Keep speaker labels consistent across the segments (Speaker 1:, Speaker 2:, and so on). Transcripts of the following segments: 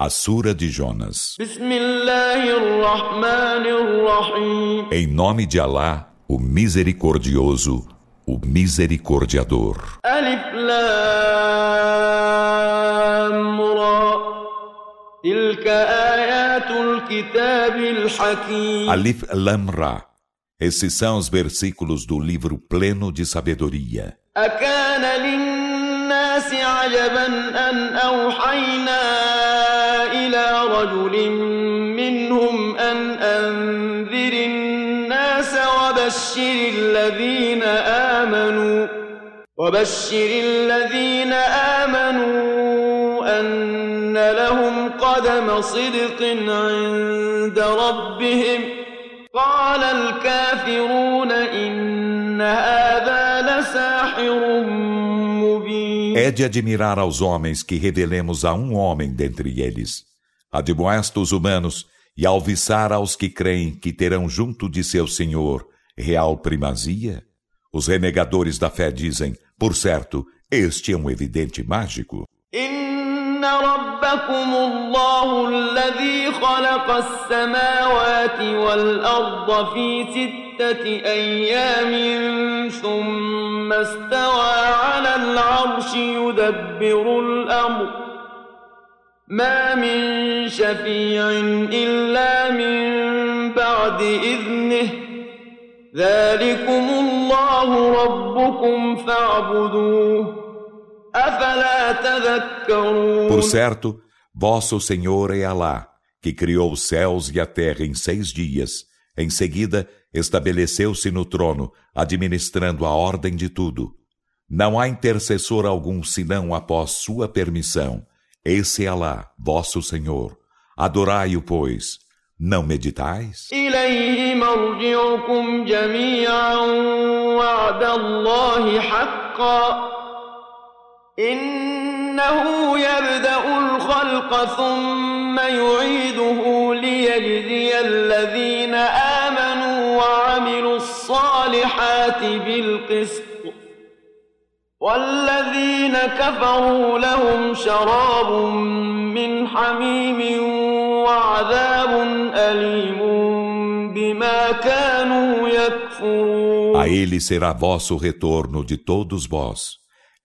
Speaker 1: A Sura de Jonas. Em nome de Alá, o Misericordioso, o Misericordiador. Alif Lam Alif Lam Ra. Esses são os versículos do livro pleno de sabedoria. الناس عجبا أن أوحينا إلى رجل منهم أن أنذر الناس وبشر الذين آمنوا وبشر الذين آمنوا أن لهم قدم صدق عند ربهم قال الكافرون إن هذا لساحر É de admirar aos homens que revelemos a um homem dentre eles. Admoesta os humanos e alviçar aos que creem que terão junto de seu Senhor real primazia? Os renegadores da fé dizem, por certo, este é um evidente mágico. إن ربكم الله الذي خلق السماوات والأرض في ستة أيام ثم استوى على العرش يدبر الأمر ما من شفيع إلا من بعد إذنه ذلكم الله ربكم فاعبدوه Por certo, vosso Senhor é Alá, que criou os céus e a terra em seis dias. Em seguida, estabeleceu-se no trono, administrando a ordem de tudo. Não há intercessor algum senão após sua permissão. Esse é Alá, vosso Senhor. Adorai-o, pois. Não meditais? إنه يبدأ الخلق ثم يعيده ليجزي الذين آمنوا وعملوا الصالحات بالقسط والذين كفروا لهم شراب من حميم وعذاب أليم بما كانوا يكفرون A ele será vosso retorno de todos vós.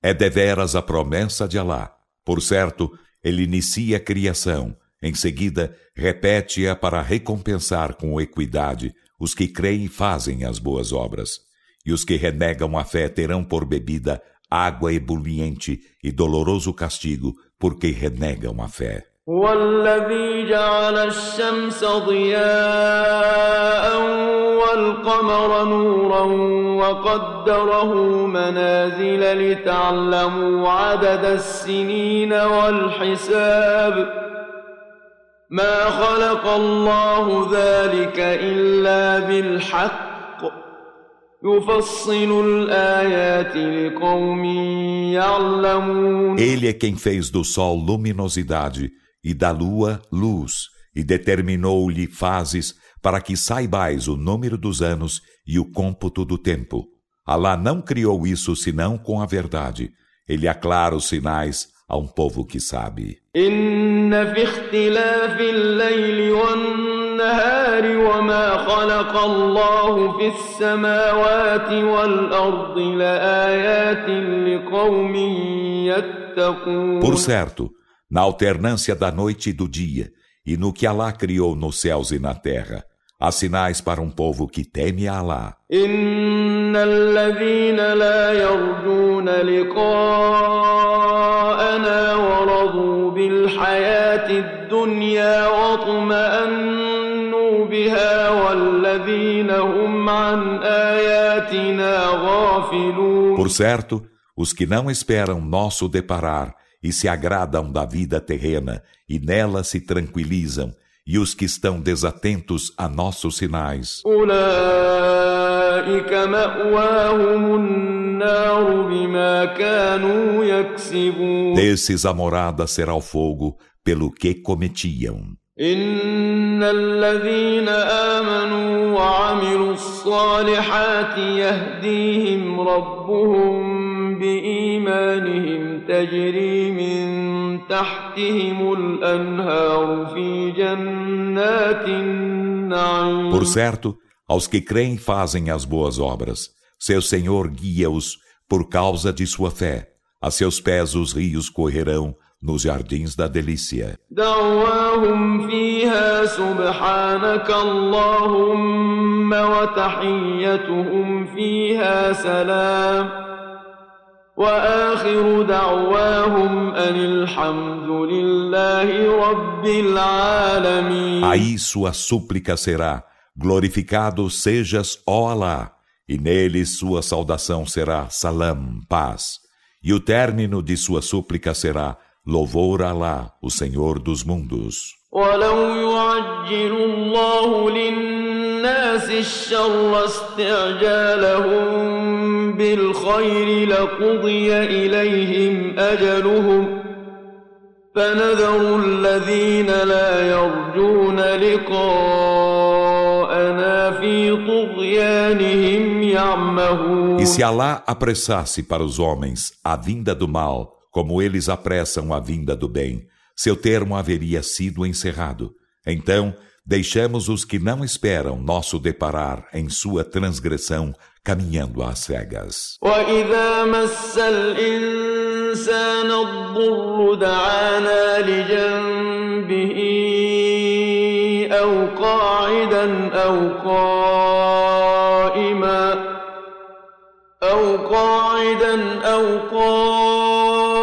Speaker 1: É deveras a promessa de Alá. Por certo, ele inicia a criação, em seguida repete-a para recompensar com equidade os que creem e fazem as boas obras. E os que renegam a fé terão por bebida água ebuliente e doloroso castigo, porque renegam a fé. هو جعل الشمس ضياء والقمر نورا وقدره منازل لتعلموا عدد السنين والحساب ما خلق الله ذلك إلا بالحق Ele é quem fez do sol luminosidade e da lua luz, e determinou-lhe fases para que saibais o número dos anos e o cômputo do tempo. Alá não criou isso senão com a verdade. Ele aclara os sinais a um povo que sabe. والنهار وما خلق الله في السماوات والأرض لآيات لقوم يتقون Por certo, na alternância da noite e do dia, e no que Alá criou nos céus e na terra, há sinais para um povo que teme a Alá. إن الذين لا يرجون لقاءنا ورضوا بالحياة الدنيا واطمأنوا بها والذين هم عن آياتنا غافلون Por certo, os que não esperam nosso deparar e se agradam da vida terrena e nela se tranquilizam, e os que estão desatentos a nossos sinais. Desses a morada será o fogo pelo que cometiam. إن الذين آمنوا وعملوا الصالحات يهديهم ربهم بإيمانهم تجري من تحتهم الأنهار في جنات النعيم
Speaker 2: Por certo, aos que creem fazem as boas obras. Seu Senhor guia-os por causa de sua fé. A seus pés os rios correrão nos jardins da delícia. Aí sua súplica será: Glorificado sejas, ó Alá, e nele sua saudação será: Salam, paz. E o término de sua súplica será: Louvor a Alá, o Senhor dos mundos.
Speaker 1: ولو يعجل الله للناس الشر استعجالهم بالخير لقضي إليهم أجلهم فنذر الذين لا يرجون لقاءنا في طغيانهم يعمهون
Speaker 2: E se Alá apressasse para os homens a vinda do mal, como eles apressam a vinda do bem, seu termo haveria sido encerrado. Então, deixamos os que não esperam nosso deparar em sua transgressão, caminhando às cegas.
Speaker 1: وإذا مس الإنسان الضر دعانا لجنبه أو قاعدا أو قائما أو قاعدا أو قائما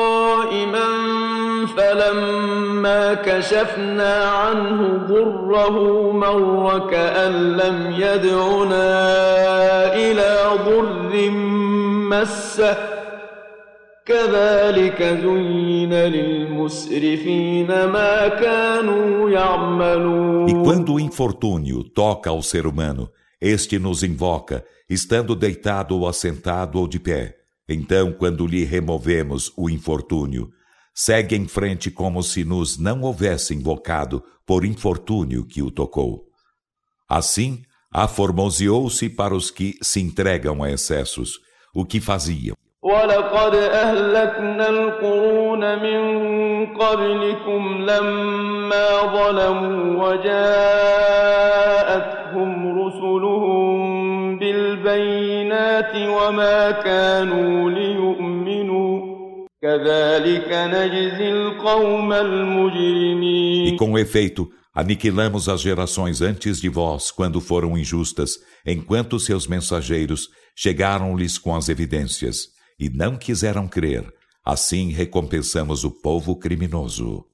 Speaker 1: فلما كشفنا عنه ضره مر كأن لم يدعنا إلى ضر مسه كذلك زين للمسرفين ما كانوا يعملون
Speaker 2: E quando o infortúnio toca ao ser humano, este nos invoca, estando deitado ou assentado ou de pé. Então, quando lhe removemos o infortúnio, segue em frente como se nos não houvesse invocado por infortúnio que o tocou. Assim, aformoseou-se para os que se entregam a excessos, o que faziam.
Speaker 1: ولقد أهلكنا القرون من قبلكم لما ظلموا وجاءتهم رسلهم بالبينات وما كانوا ليؤمنوا
Speaker 2: e com efeito, aniquilamos as gerações antes de vós, quando foram injustas, enquanto seus mensageiros chegaram-lhes com as evidências, e não quiseram crer. Assim recompensamos o povo criminoso.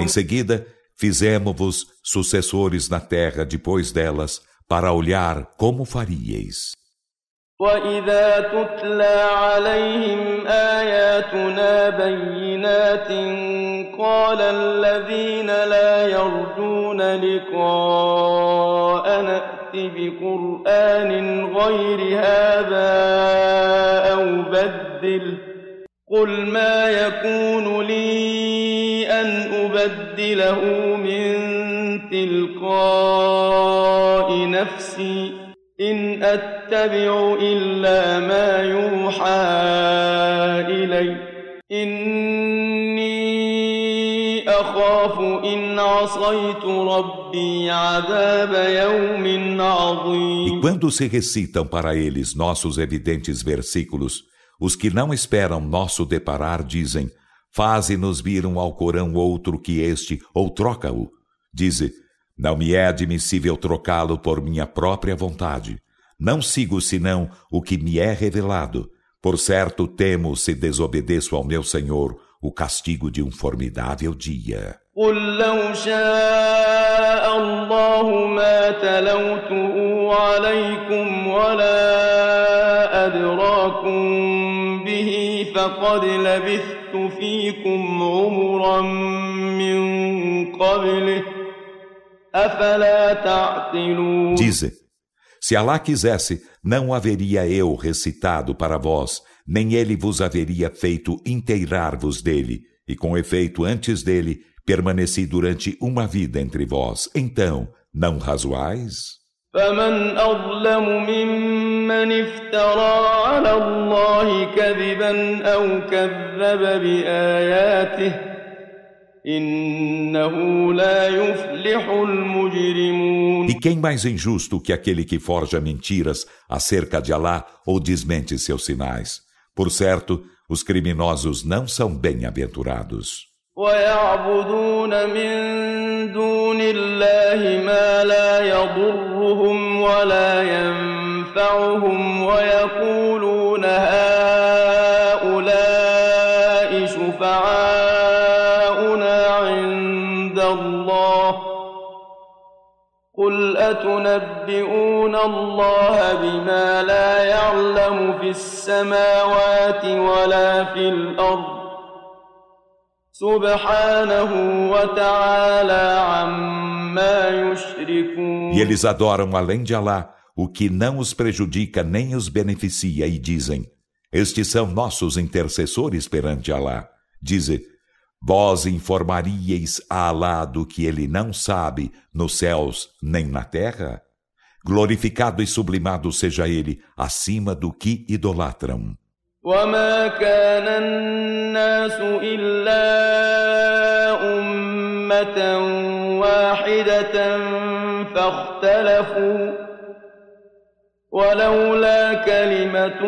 Speaker 2: Em seguida, fizemos-vos sucessores na terra depois delas, para olhar como faríeis.
Speaker 1: وإذا تتلى عليهم آياتنا بينات قال الذين لا يرجون لقاء نأت بقرآن غير هذا أو بدل قل ما يكون لي أن أبدله من تلقاء نفسي إن أتبع إلا ما يوحى إلي إني أخاف إن عصيت ربي عذاب يوم عظيم
Speaker 2: E quando se recitam para eles nossos evidentes versículos, os que não esperam nosso deparar dizem: Faze-nos vir um Alcorão outro que este, ou troca-o. Dize: Não me é admissível trocá-lo por minha própria vontade. Não sigo senão o que me é revelado. Por certo, temo, se desobedeço ao meu Senhor, o castigo de um formidável dia.
Speaker 1: قل لو شاء الله ما تلوته عليكم ولا أدراكم به فقد لبثت فيكم عمرا من قبله أفلا تعقلون
Speaker 2: Dize: Se Alá quisesse, não haveria eu recitado para vós, nem ele vos haveria feito inteirar-vos dele, e com efeito antes dele permaneci durante uma vida entre vós, então não razoais?
Speaker 1: فمن أظلم ممن افترى على الله كذبا أو كذب بآياته إنه لا يفلح المجرمون
Speaker 2: E quem mais injusto que aquele que forja mentiras acerca de Alá ou desmente seus sinais? Por certo, os criminosos não são bem-aventurados.
Speaker 1: ويعبدون من دون الله ما لا يضرهم ولا ينفعهم ويقولون هؤلاء شفعاؤنا عند الله. قل أتنبئون الله بما لا يعلم في السماوات ولا في الأرض؟
Speaker 2: E eles adoram além de Alá o que não os prejudica nem os beneficia e dizem: Estes são nossos intercessores perante Alá. Dize: Vós informaríeis a Alá do que ele não sabe nos céus nem na terra? Glorificado e sublimado seja ele acima do que idolatram.
Speaker 1: وما كان الناس إلا أمة واحدة فاختلفوا ولولا كلمة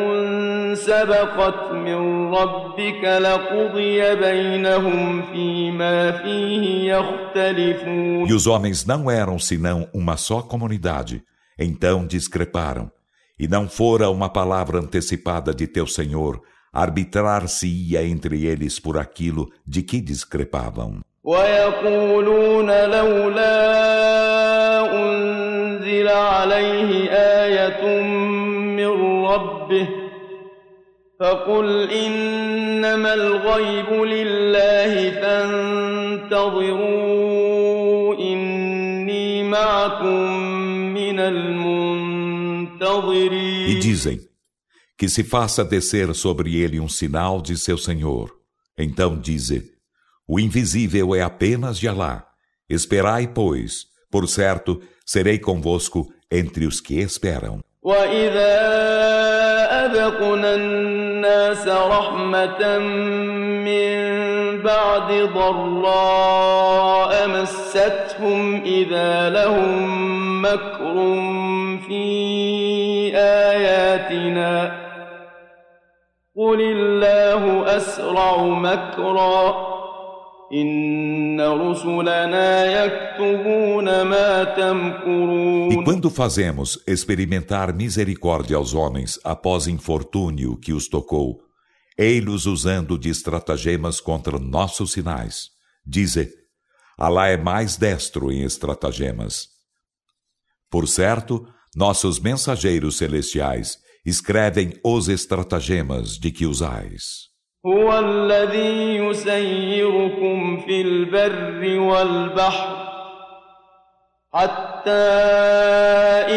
Speaker 1: سبقت من ربك لقضي بينهم فيما فيه يختلفون
Speaker 2: E os homens não eram senão uma só comunidade, então discreparam. E não fora uma palavra antecipada de teu Senhor, arbitrar-se-ia entre eles por aquilo de que discrepavam.
Speaker 1: ويقولون لولا أنزل عليه آية من ربه فقل إنما الغيب لله فانتظروا إني معكم من المنظرين
Speaker 2: E dizem: Que se faça descer sobre ele um sinal de seu Senhor. Então dize: O invisível é apenas de Alá. Esperai, pois, por certo, serei convosco entre os que esperam.
Speaker 1: وإذا أذقنا الناس رحمة من بعد ضراء مستهم إذا لهم مكر في آياتنا قل الله أسرع مكرًا
Speaker 2: E quando fazemos experimentar misericórdia aos homens após infortúnio que os tocou, ei-los usando de estratagemas contra nossos sinais. Dize, Alá é mais destro em estratagemas. Por certo, nossos mensageiros celestiais escrevem os estratagemas de que usais.
Speaker 1: هو الذي يسيركم في البر والبحر حتى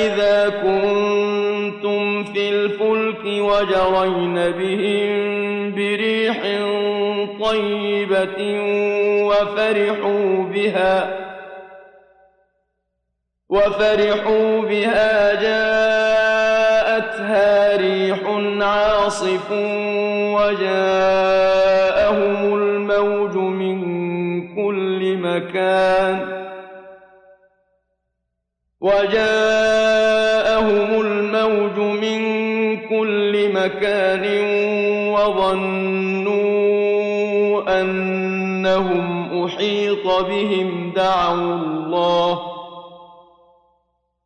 Speaker 1: إذا كنتم في الفلك وجرين بهم بريح طيبة وفرحوا بها وفرحوا بها جاءتها ريح عاصف وجاءهم الموج من كل مكان وجاءهم الموج من كل مكان وظنوا أنهم أحيط بهم دعوا الله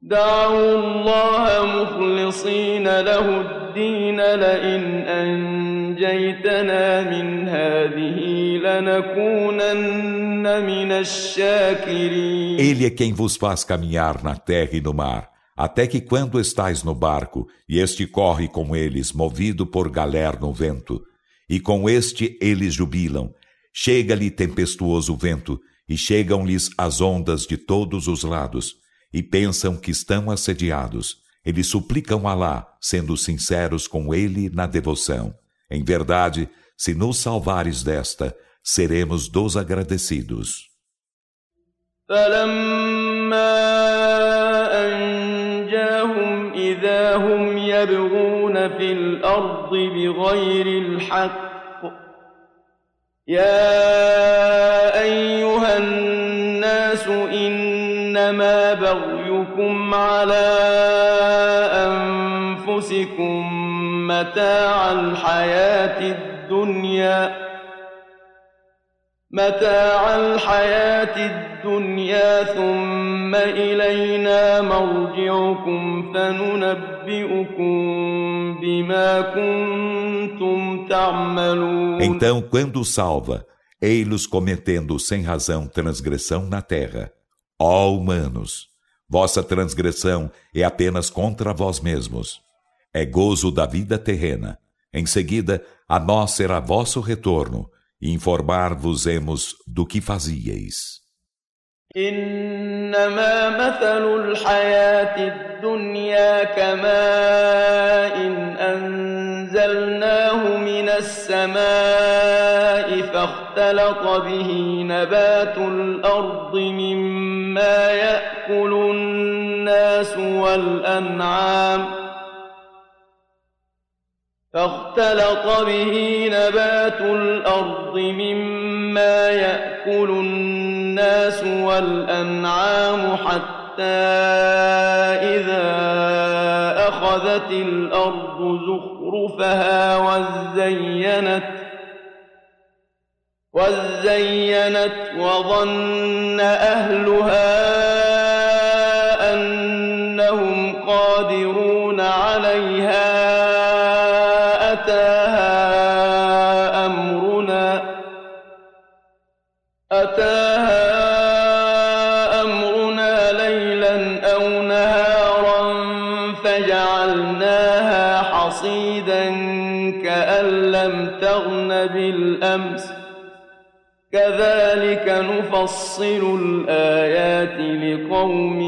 Speaker 1: دعوا الله مخلصين له الدين لئن أنجيتنا من هذه لنكونن من الشاكرين
Speaker 2: Ele é quem vos faz caminhar na terra e no mar, até que quando estais no barco, e este corre com eles, movido por galer no vento, e com este eles jubilam, chega-lhe tempestuoso vento, e chegam-lhes as ondas de todos os lados, e pensam que estão assediados. Eles suplicam Alá, sendo sinceros com ele na devoção. Em verdade, se nos salvares desta, seremos dos agradecidos.
Speaker 1: فلما أنجاهم إذا هم يبغون في الأرض بغير الحق يا أيها الناس إنما بغيكم على أنفسكم متاع الحياة الدنيا متاع الحياة الدنيا ثم إلينا مرجعكم فننبئكم بما كنتم تعملون
Speaker 2: Então, quando salva, ei-los cometendo sem razão transgressão na terra. Ó humanos, vossa transgressão é apenas contra vós mesmos. É gozo da vida terrena. Em seguida, a nós será vosso retorno informar-vos-emos do que fazíeis.
Speaker 1: إنما مثل الحياة الدنيا كماء أنزلناه من السماء فاختلط به نبات الأرض مما يأكل الناس والأنعام فاختلط به نبات الأرض مما يأكل الناس والأنعام حتى إذا أخذت الأرض زخرفها وزينت وزينت وظن أهلها كذلك نفصل الآيات لقوم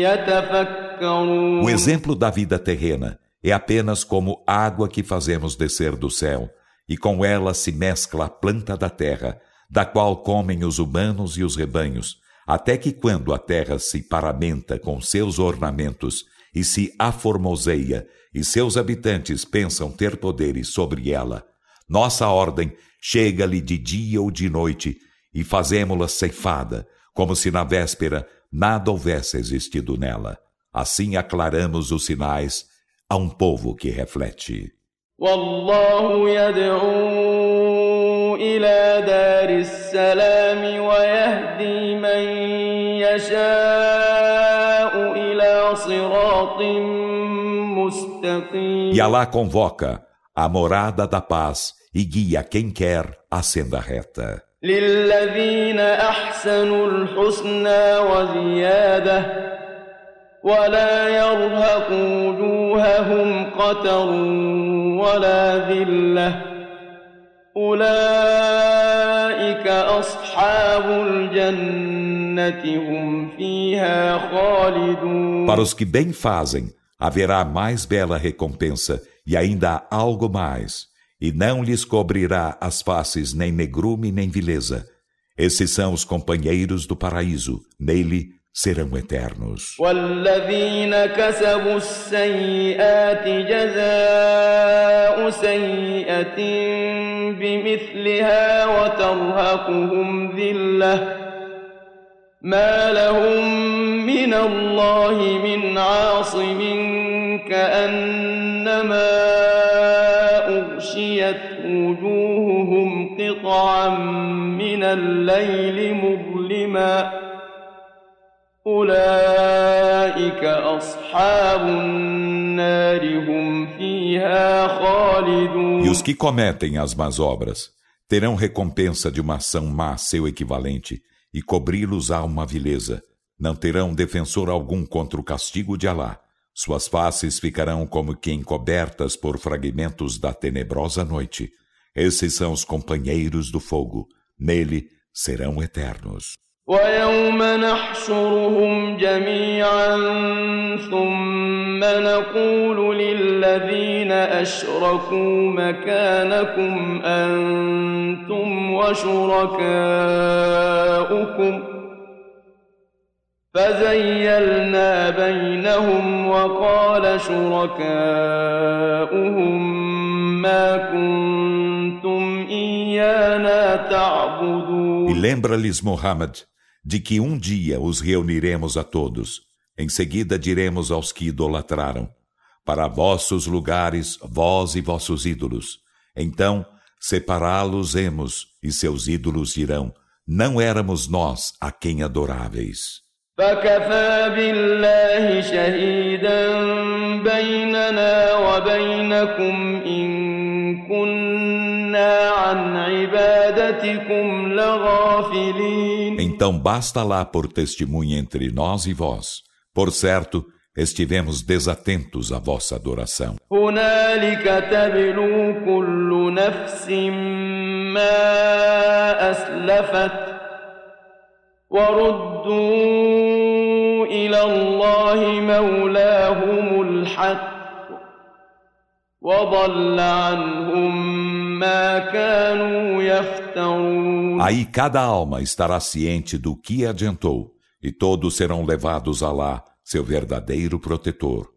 Speaker 1: يتفكرون
Speaker 2: O exemplo da vida terrena é apenas como água que fazemos descer do céu, e com ela se mescla a planta da terra, da qual comem os humanos e os rebanhos, até que quando a terra se paramenta com seus ornamentos e se aformoseia, e seus habitantes pensam ter poderes sobre ela, nossa ordem chega-lhe de dia ou de noite e fazemos-la ceifada, como se na véspera nada houvesse existido nela. Assim aclaramos os sinais a um povo que reflete.
Speaker 1: والله يدعو إلى دار السلام ويهدي من يشاء إلى صراط مستقيم
Speaker 2: E Allah convoca a morada da paz e guia quem quer a senda reta.
Speaker 1: للذين أحسنوا الحسنى وزيادة ولا يرهق وجوههم قتر ولا ذلة أولئك أصحاب الجنة هم فيها خالدون
Speaker 2: Para os que bem fazem, haverá mais bela recompensa e ainda algo mais, e não lhes cobrirá as faces nem negrume nem vileza. Esses são os companheiros do paraíso, nele serão eternos.
Speaker 1: ما لهم من الله من عاصم كأنما أغشيت وجوههم قطعا من الليل مظلما أولئك أصحاب النار هم فيها خالدون
Speaker 2: E os que cometem as más obras terão recompensa de uma ação má seu equivalente e cobri-los-á uma vileza. Não terão defensor algum contra o castigo de Alá. Suas faces ficarão como que encobertas por fragmentos da tenebrosa noite. Esses são os companheiros do fogo. Nele serão eternos.
Speaker 1: ويوم نحشرهم جميعا ثم نقول للذين أشركوا مكانكم أنتم وشركاؤكم فزيلنا بينهم وقال شركاؤهم ما كنتم إيانا تعبدون
Speaker 2: E lembra-lhes, Muhammad, de que um dia os reuniremos a todos. Em seguida diremos aos que idolatraram: Para vossos lugares, vós e vossos ídolos. Então, separá-los-emos, e seus ídolos dirão: Não éramos nós a quem adoráveis.
Speaker 1: فكفى بالله شهيدا بيننا وبينكم إن كنا عن عبادتكم لغافلين
Speaker 2: Então basta lá por testemunha entre nós e vós. Por certo, estivemos desatentos à vossa adoração.
Speaker 1: هنالك وردوا إلى الله مولاهم الحق وضل عنهم ما كانوا يفترون
Speaker 2: Aí cada alma estará ciente do que adiantou, e todos serão levados a lá, seu verdadeiro protetor.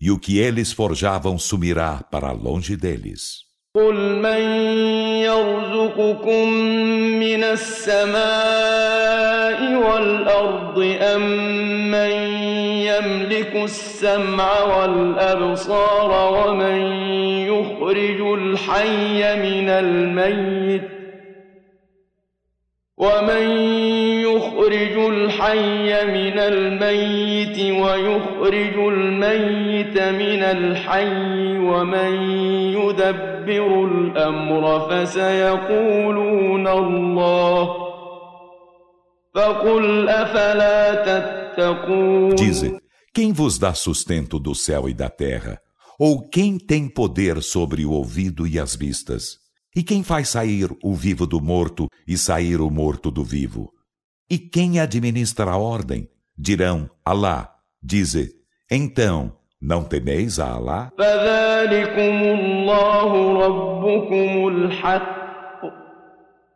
Speaker 2: E o que eles forjavam sumirá para longe deles.
Speaker 1: قل من يرزقكم من السماء والأرض أم من يملك السمع والأبصار ومن يخرج الحي من الميت ومن يخرج الحي من الميت ويخرج الميت من الحي ومن يدبر الامر فسيقولون الله فقل افلا تتقون
Speaker 2: Dize: Quem vos dá sustento do céu e da terra? Ou quem tem poder sobre o ouvido e as vistas? E quem faz sair o vivo do morto e sair o morto do vivo? E quem administra a ordem? Dirão, Alá. Dize, então, não temeis a Alá?
Speaker 1: فذلكم الله ربكم الحق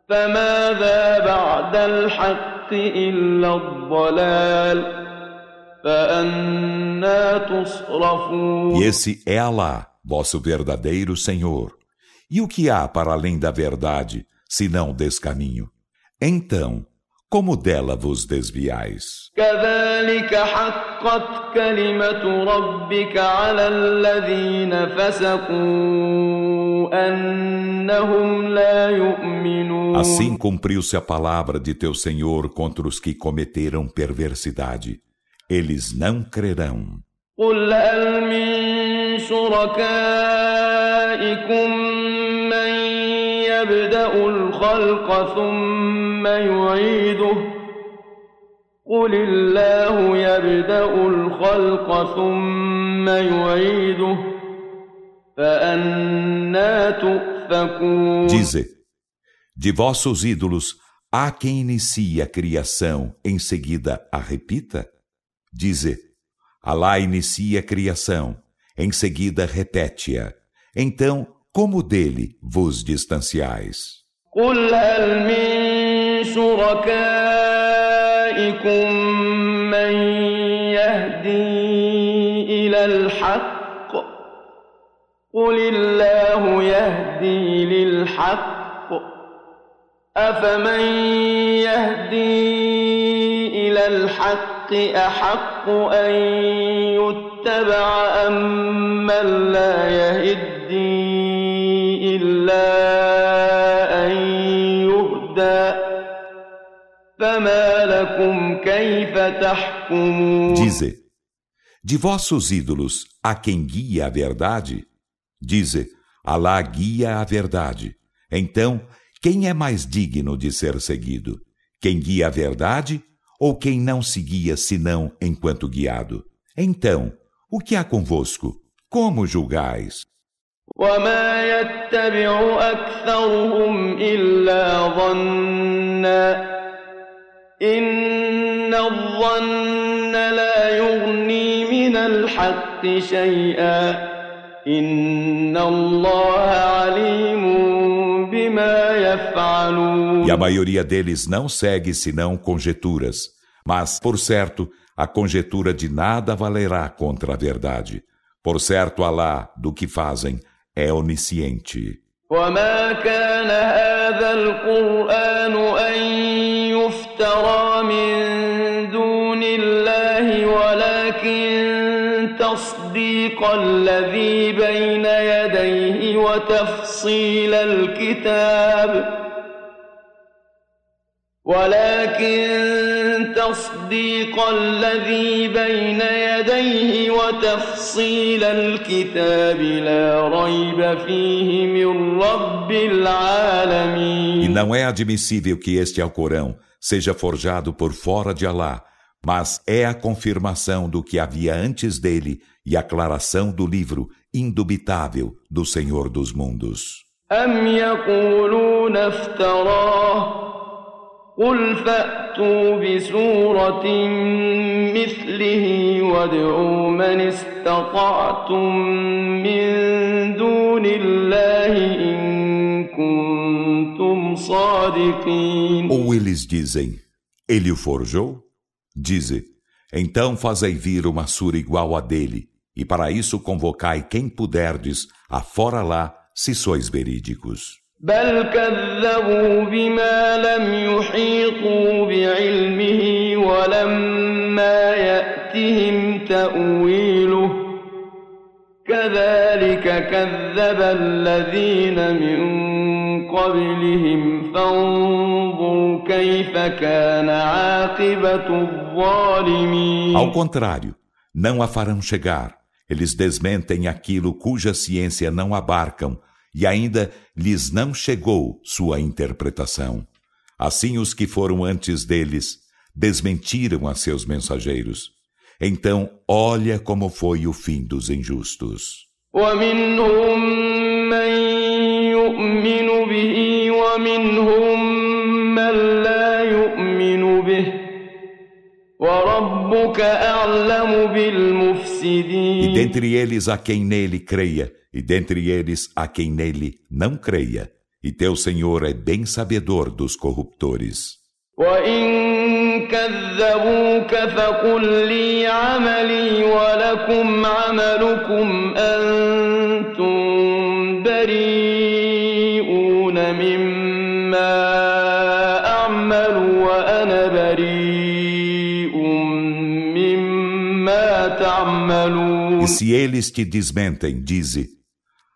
Speaker 1: فماذا بعد الحق إلا الضلال فأنا تصرفون
Speaker 2: E esse é Alá, vosso verdadeiro Senhor. E o que há para além da verdade, senão descaminho? Então, como dela vos desviais?
Speaker 1: كذلك حقت كلمة ربك على الذين فسقوا أنهم لا يؤمنون
Speaker 2: Assim cumpriu-se a palavra de teu Senhor contra os que cometeram perversidade. Eles não crerão.
Speaker 1: قل هل من شركائكم من يبدأ الخلق ثم يعيده قل الله يبدأ الخلق ثم يعيده فأنا تؤفكون
Speaker 2: Dize: De vossos ídolos, há quem inicie a criação, em seguida a repita? Dize: Alá inicia a criação, em seguida repete-a. Então, como dele vos distanciais?
Speaker 1: قل هل من شركائكم من يهدي إلى الحق قل الله يهدي للحق أفمن يهدي إلى الحق أحق أن يتبع أم من لا يهدي
Speaker 2: Dize: De vossos ídolos, há quem guia a verdade? Dize: Alá guia a verdade. Então, quem é mais digno de ser seguido? Quem guia a verdade ou quem não se guia senão enquanto guiado? Então, o que há convosco? Como julgais?
Speaker 1: وما يتبع أكثرهم إلا ظنا إن الظن لا يغني من الحق شيئا إن الله عليم بما يفعلون
Speaker 2: E a maioria deles não segue senão conjeturas. Mas, por certo, a conjetura de nada valerá contra a verdade. Por certo, Alá, do que fazem, é onisciente.
Speaker 1: وما كان هذا القرآن أن يفترى من تصديق الذي بين يديه وتفصيل الكتاب ولكن تصديق الذي بين يديه وتفصيل الكتاب لا ريب فيه من رب العالمين
Speaker 2: E não é admissível que este Alcorão seja forjado por fora de Alá, mas é a confirmação do que havia antes dele e a aclaração do livro indubitável do Senhor dos mundos.
Speaker 1: أم يقولون افتراه قل فأتوا بسورة مثله وادعوا من استطعتم من دون الله إن كنتم صادقين
Speaker 2: Ou eles dizem, ele o forjou? Dize, então fazei vir uma sura igual a dele, e para isso convocai quem puderdes, afora lá, se sois verídicos.
Speaker 1: بل كذبوا بما لم يحيطوا بعلمه ولما يأتهم تأويله كذلك كذب الذين من قبلهم فانظر كيف كان عاقبة الظالمين
Speaker 2: Ao contrário, não a farão chegar. Eles desmentem aquilo cuja ciência não abarcam e ainda lhes não chegou sua interpretação. Assim, os que foram antes deles desmentiram a seus mensageiros. Então, olha como foi o fim dos injustos.
Speaker 1: ومنهم من يؤمن به ومنهم من لا يؤمن به وربك أعلم
Speaker 2: e dentre eles a quem nele creia, e dentre eles a quem nele não creia. E teu Senhor é bem sabedor dos corruptores. E se eles te desmentem, dize: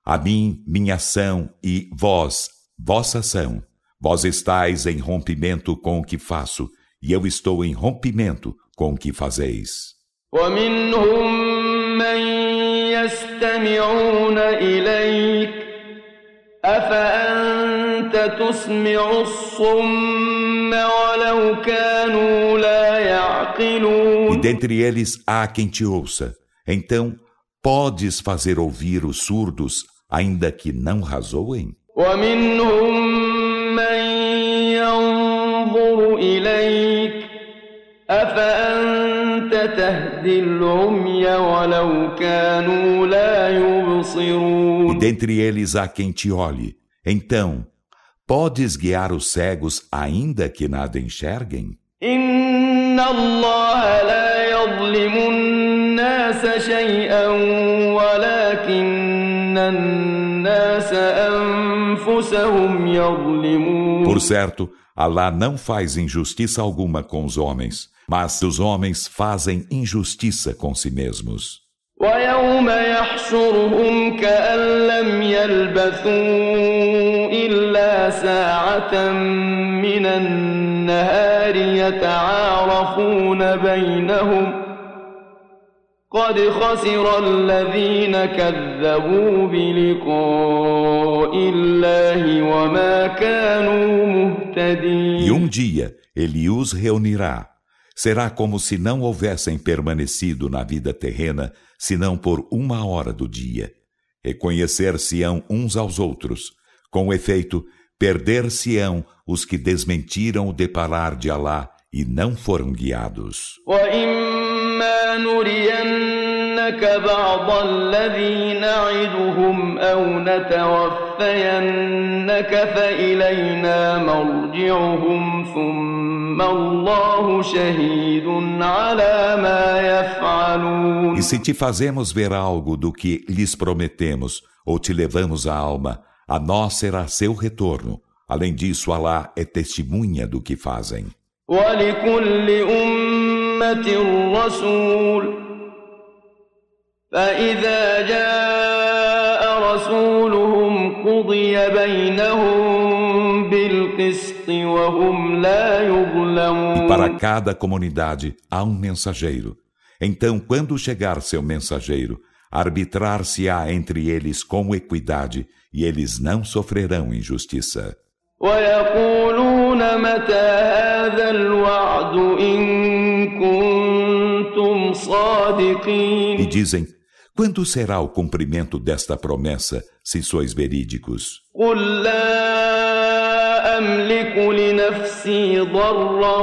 Speaker 2: A mim, minha ação, e vós, vossa ação. Vós estáis em rompimento com o que faço, e eu estou em rompimento com o que fazeis.
Speaker 1: ومنهم من يستمعون إليك أفأنت تسمع الصم ولو كانوا لا
Speaker 2: E
Speaker 1: يعقلون
Speaker 2: dentre eles há quem te ouça. então, podes fazer ouvir os surdos, ainda que não razoem? E dentre eles há quem te olhe. Então, podes guiar os cegos, ainda que nada enxerguem?
Speaker 1: Inna Allah la yadlimun الناس شيئا ولكن الناس أنفسهم يظلمون
Speaker 2: Por certo, Alá não faz injustiça alguma com os homens, mas os homens fazem injustiça com si mesmos.
Speaker 1: ويوم يحشرهم كأن لم يلبثوا إلا ساعة من النهار يتعارفون بينهم قد خسر الذين كذبوا بلقاء الله وما كانوا
Speaker 2: E
Speaker 1: مهتدين
Speaker 2: um dia ele os reunirá. Será como se não houvessem permanecido na vida terrena, senão por uma hora do dia. Reconhecer-se-ão uns aos outros. Com efeito, perder-se-ão os que desmentiram o deparar de Alá e não foram guiados.
Speaker 1: وإما نرينك بعض الذي نعدهم أو نتوفينك فإلينا مرجعهم ثم
Speaker 2: E se te fazemos ver algo do que lhes prometemos, ou te levamos a alma, a nós será seu retorno. Além disso, Alá é testemunha do que fazem.
Speaker 1: فإذا جاء رسولهم قضي بينهم بالقسط وهم لا يظلمون
Speaker 2: E para cada comunidade há um mensageiro. Então, quando chegar seu mensageiro, arbitrar-se-á entre eles com equidade, e eles não sofrerão injustiça.
Speaker 1: ويقولون متى هذا الوعد إن كنتم صادقين
Speaker 2: E dizem, quando será o cumprimento desta promessa, se sois verídicos?
Speaker 1: قل لا أملك لنفسي ضرا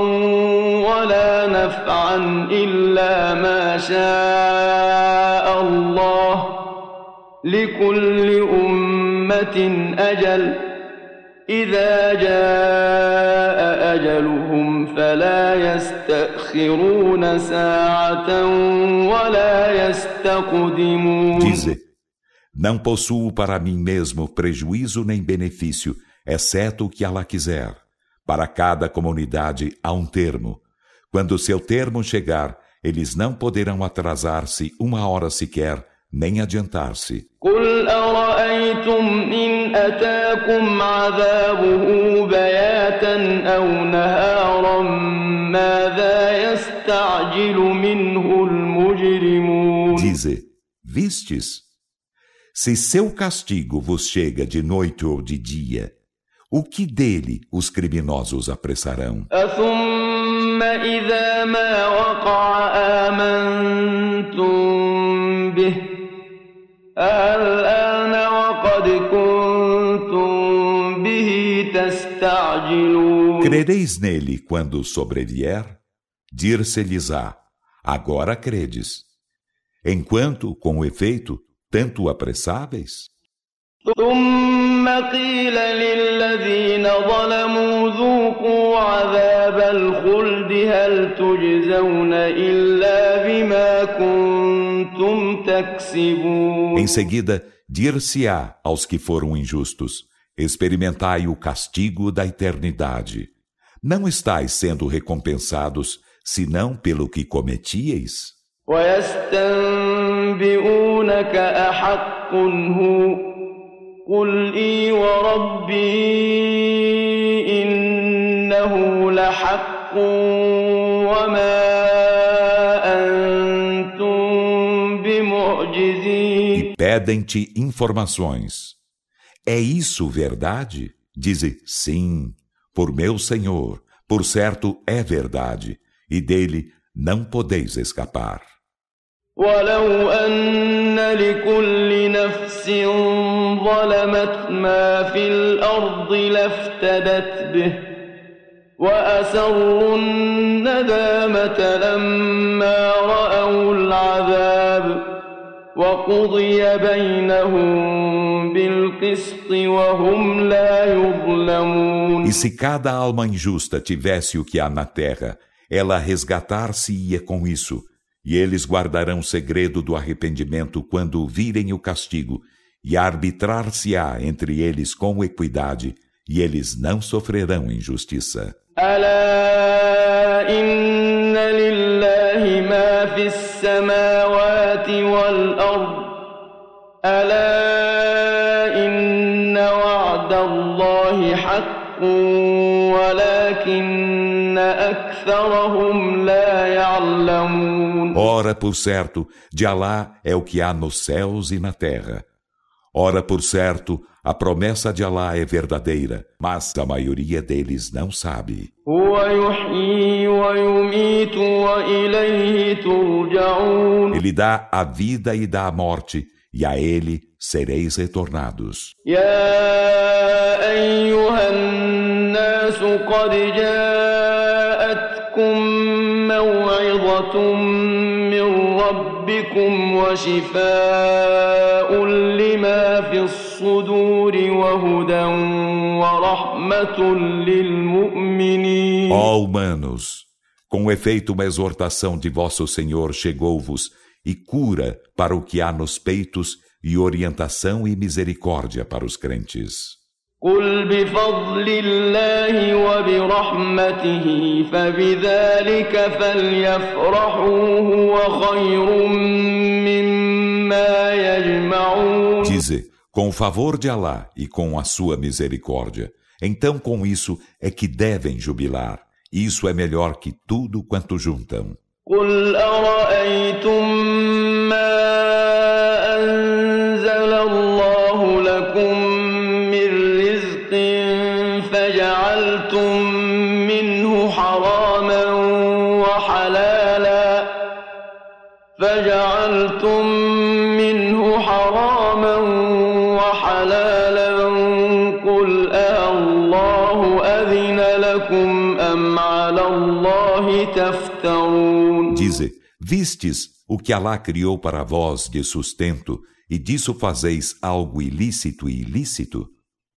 Speaker 1: ولا نفعا إلا ما شاء الله لكل أمة أجل إذا جاء أجلهم فلا يستأخرون ساعة ولا يستقدمون
Speaker 2: Dize, não possuo para mim mesmo prejuízo nem benefício, exceto o que Allah quiser. Para cada comunidade há um termo. Quando seu termo chegar, eles não poderão atrasar-se uma hora sequer, nem adiantar-se.
Speaker 1: قل أرأيتم إن أتاكم عذابه بياتا أو نهارا ماذا يستعجل منه المجرمون
Speaker 2: Dize, vistes? Se seu castigo vos chega de noite ou de dia, o que dele os criminosos apressarão?
Speaker 1: أثم إذا ما وقع آمنتم به الآن وقد كنتم به تستعجلون
Speaker 2: Crereis nele quando sobrevier? Dir-se-lhes-á, agora credes. Enquanto, com efeito, tanto apressáveis?
Speaker 1: ثم قيل للذين ظلموا ذوقوا عذاب الخلد هل تجزون إلا بما كنتم تكسبون
Speaker 2: Em seguida, dir-se-á aos que foram injustos: experimentai o castigo da eternidade. Não estáis sendo recompensados senão pelo que cometieis?
Speaker 1: ويستنبئونك أحق هو قل إي وربي إنه لحق وما
Speaker 2: pedem-te informações. É isso verdade? Dize, sim, por meu Senhor, por certo é verdade, e dele não podeis escapar.
Speaker 1: ولو أن لكل نفس ظلمت ما في الأرض لافتدت به وأسروا الندامة لما وقضي بينهم بالقسط وهم لا يظلمون
Speaker 2: E se cada alma injusta tivesse o que há na terra, ela resgatar-se-ia com isso, e eles guardarão segredo do arrependimento quando virem o castigo, e arbitrar-se-á entre eles com equidade, e eles não sofrerão injustiça.
Speaker 1: ألا إن لله ما في السماوات والأرض ألا إن وعد الله حق ولكن أكثرهم لا يعلمون
Speaker 2: Ora, por certo, de Alá é o que há nos céus e na terra. Ora, por certo, a promessa de Alá é verdadeira, mas a maioria deles não sabe.
Speaker 1: هو يحيي ويميت وإليه ترجعون
Speaker 2: Ele dá a vida e dá a morte, e a ele sereis retornados.
Speaker 1: يا أيها الناس قد جاءتكم موعظة من ربكم وشفاء لما في الصدور وهدى ورحمة للمؤمنين
Speaker 2: Ó humanos, com efeito uma exortação de vosso Senhor chegou-vos e cura para o que há nos peitos e orientação e misericórdia para os crentes.
Speaker 1: قل بفضل الله وبرحمته فبذلك فليفرحوا هو خير مما يجمعون
Speaker 2: Dize, com o favor de Alá e com a sua misericórdia, então com isso é que devem jubilar. Isso é melhor que tudo quanto juntam.
Speaker 1: قل أرأيتم
Speaker 2: vistes o que Alá criou para vós de sustento, e disso fazeis algo ilícito e ilícito?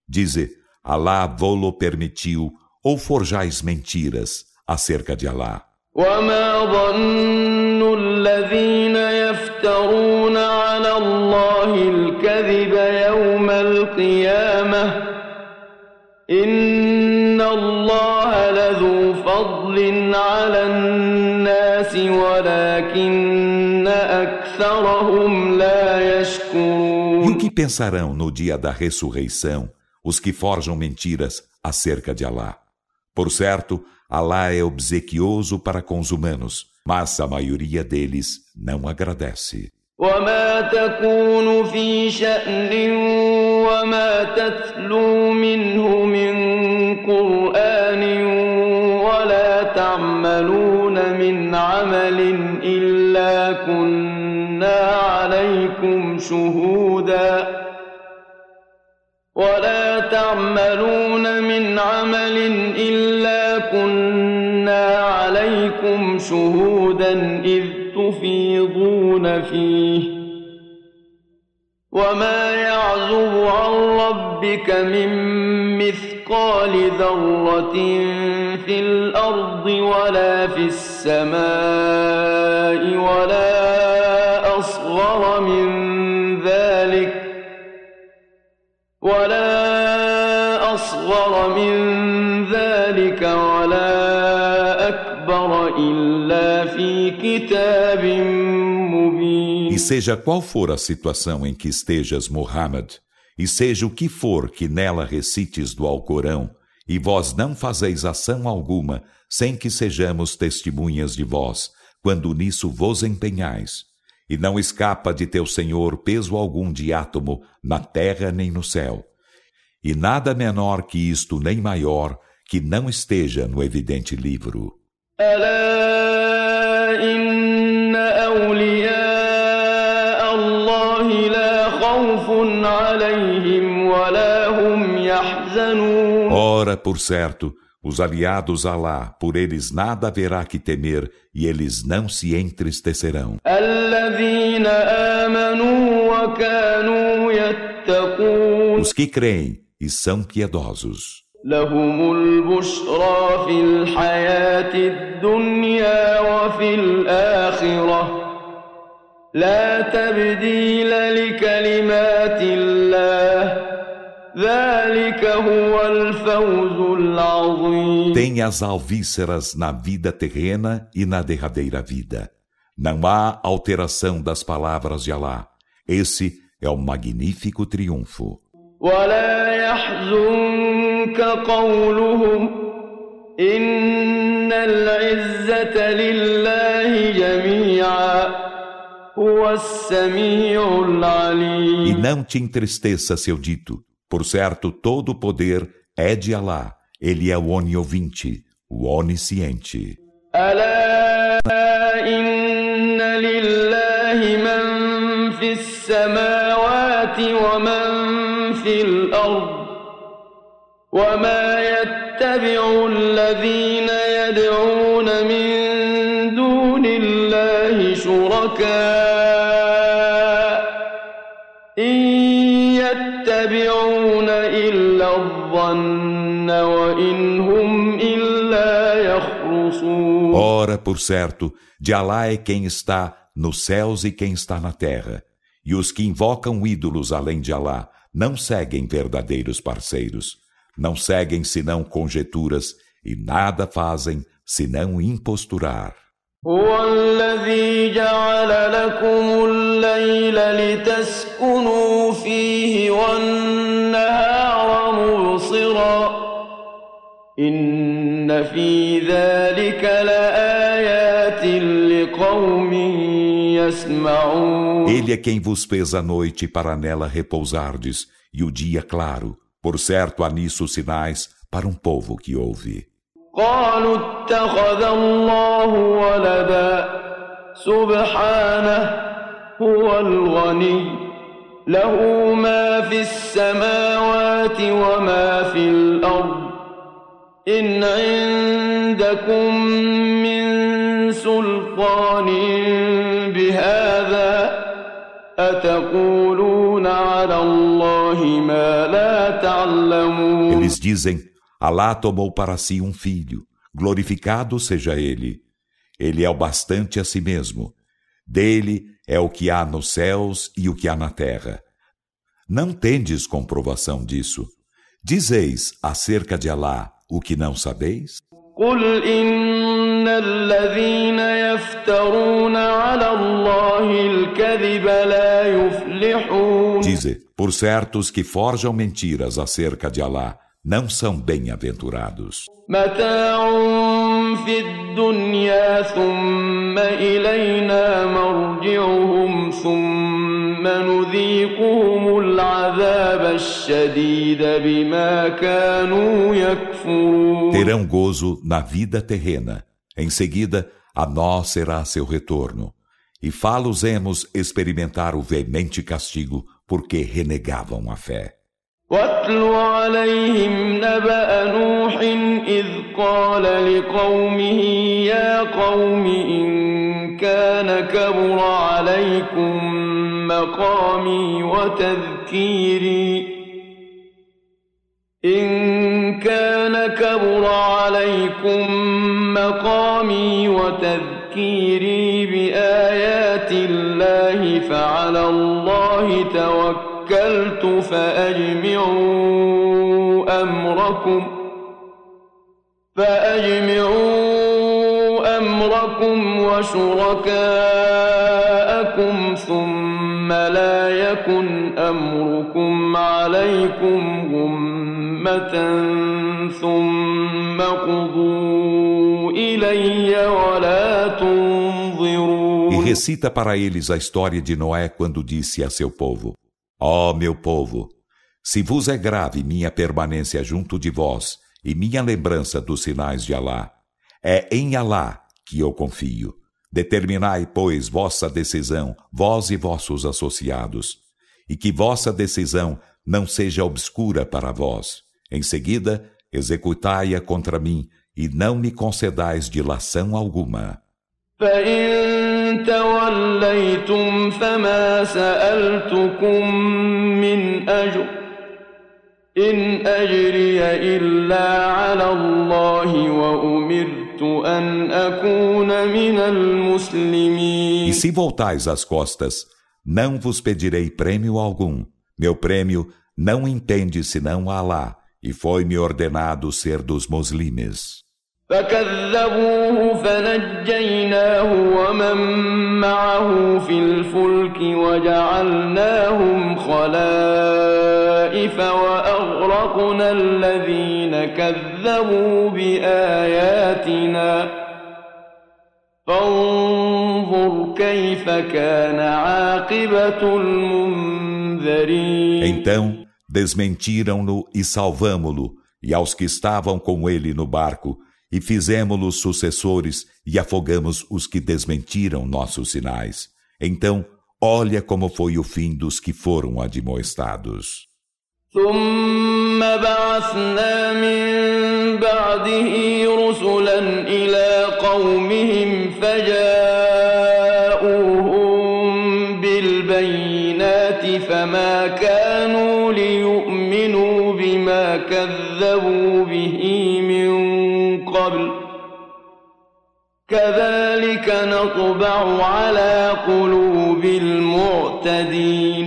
Speaker 2: Dize, Alá vô-lo permitiu, ou forjais mentiras acerca de Alá.
Speaker 1: وما ظن الذين يفترون على الله الكذب يوم القيامة إن الله لذو فضل على الناس ولكن أكثرهم لا يشكرون
Speaker 2: E o que pensarão no dia da ressurreição os que forjam mentiras acerca de Alá? Por certo, Alá é obsequioso para com os humanos, mas a maioria deles não agradece.
Speaker 1: وما تكون في شأن وما تتلو منه من قرآن ولا تعملون من عمل إلا كنا عليكم شهودا. ولا تعملون من عمل إلا كنا عليكم شهودا إذ تفيضون فيه. وما يعزب عن ربك من مثقال ذرة في الأرض ولا في السماء ولا أصغر من ذلك ولا أصغر من ذلك ولا أكبر إلا في كتاب
Speaker 2: E seja qual for a situação em que estejas, Muhammad, e seja o que for que nela recites do Alcorão, e vós não fazeis ação alguma sem que sejamos testemunhas de vós, quando nisso vos empenhais. E não escapa de teu Senhor peso algum de átomo na terra nem no céu. E nada menor que isto nem maior que não esteja no evidente livro.
Speaker 1: ألا إن أولياء
Speaker 2: Ora, por certo, os aliados a Alá, por eles nada haverá que temer e eles não se entristecerão.
Speaker 1: الذين آمنوا وكانوا يتقون
Speaker 2: Os que creem e são piedosos.
Speaker 1: لهم البشرى في الحياة الدنيا وفي الآخرة لا تبديل لكلمات الله ذلك هو الفوز العظيم
Speaker 2: Tem as alvíceras na vida terrena e na derradeira vida. Não há alteração das palavras de Alá. Esse é o magnífico triunfo.
Speaker 1: ولا يحزنك قولهم إن العزة لله جميعا هو السميع
Speaker 2: E
Speaker 1: العليم
Speaker 2: não te entristeça seu dito. Por certo, todo o poder é de Alá. Ele é o oniovinte, o onisciente.
Speaker 1: ألا إن لله من في السماوات ومن في الأرض وما يتبع الذين يدعون من الله شركاء
Speaker 2: Ora, por certo, de Alá é quem está nos céus e quem está na terra. E os que invocam ídolos além de Alá não seguem verdadeiros parceiros. Não seguem senão conjecturas e nada fazem senão imposturar.
Speaker 1: هو الذي جعل لكم الليل لتسكنوا فيه والنهار مبصرا إن في ذلك
Speaker 2: Ele é quem vos fez a noite para nela repousardes e o dia claro. Por certo, há nisso sinais para um povo que ouve.
Speaker 1: قالوا اتخذ الله ولدا سبحانه هو الغني له ما في السماوات وما في الارض ان عندكم من سلطان
Speaker 2: Eles dizem: Alá tomou para si um filho, glorificado seja ele. Ele é o bastante a si mesmo. Dele é o que há nos céus e o que há na terra. Não tendes comprovação disso. Dizeis acerca de Alá o que não sabeis?
Speaker 1: قل إن الذين يفترون على الله الكذب لا يفلحون
Speaker 2: Dize, por certo, os que forjam mentiras acerca de Alá não são bem-aventurados.
Speaker 1: متاع في الدنيا ثم إلينا مرجعهم ثم نذيقهم العذاب الشديد بما كانوا يكفرون
Speaker 2: Terão gozo na vida terrena. Em seguida, a nós será seu retorno. E fá-los-emos experimentar o veemente castigo porque renegavam a fé.
Speaker 1: واتل عليهم نبأ نوح إذ قال لقومه يا قوم إن كان كبر عليكم مقامي وتذكيري إن كان كبر عليكم مقامي وتذكيري بآيات الله فعلى الله توكل توكلت فأجمعوا أمركم فأجمعوا أمركم وشركاءكم ثم لا يكن أمركم عليكم غمة ثم قضوا إلي ولا تنظرون
Speaker 2: E recita para eles a história de Noé quando disse a seu povo: Ó oh, meu povo, se vos é grave minha permanência junto de vós e minha lembrança dos sinais de Alá, é em Alá que eu confio. Determinai, pois, vossa decisão, vós e vossos associados, e que vossa decisão não seja obscura para vós. Em seguida, executai-a contra mim e não me concedais dilação alguma.
Speaker 1: فإن توليتم فما سألتكم من أجر إن أجري إلا على الله وأمرت أن أكون من المسلمين
Speaker 2: E se voltais as costas, não vos pedirei prêmio algum. Meu prêmio não entende senão a Alá, e foi-me ordenado ser dos muslimes.
Speaker 1: فكذبوه فنجيناه ومن معه في الفلك وجعلناهم خلائف واغرقنا الذين كذبوا باياتنا فانظر كيف كان عاقبه المنذرين
Speaker 2: Então desmentiram-no e salvamo-lo, e aos que estavam com ele no barco, e fizemos-los sucessores e afogamos os que desmentiram nossos sinais. Então, olha como foi o fim dos que foram admoestados.
Speaker 1: ثم بعثنا من بعده رسلا إلى قومهم فجاءوا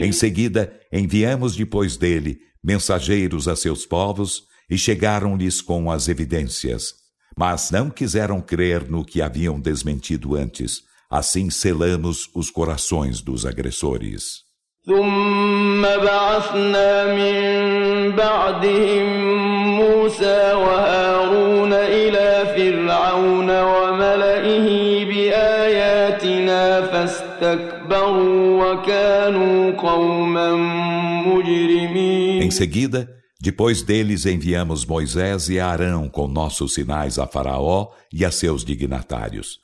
Speaker 2: Em seguida, enviamos depois dele mensageiros a seus povos e chegaram-lhes com as evidências. Mas não quiseram crer no que haviam desmentido antes. Assim selamos os corações dos agressores.
Speaker 1: ثم بعثنا من بعدهم موسى وهارون إلى فرعون
Speaker 2: Em seguida, depois deles enviamos Moisés e Arão com nossos sinais a Faraó e a seus dignatários.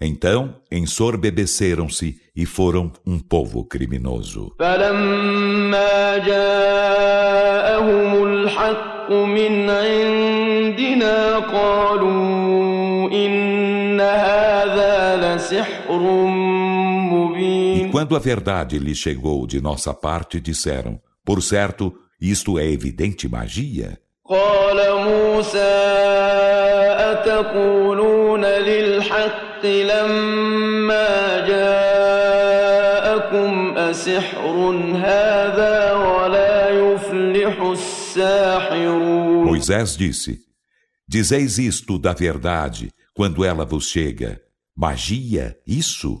Speaker 2: Então ensorbebeceram-se e foram um povo criminoso.
Speaker 1: فلما جاءهم الحق من عندنا قالوا إن هذا لسحر
Speaker 2: E
Speaker 1: مبين
Speaker 2: quando a verdade lhes chegou de nossa parte, disseram: Por certo, isto é evidente magia.
Speaker 1: قال موسى أتقولون للحق لما جاءكم أسحر هذا ولا يفلح الساحرون
Speaker 2: Moisés disse: Dizeis isto da verdade quando ela vos chega. Magia, isso?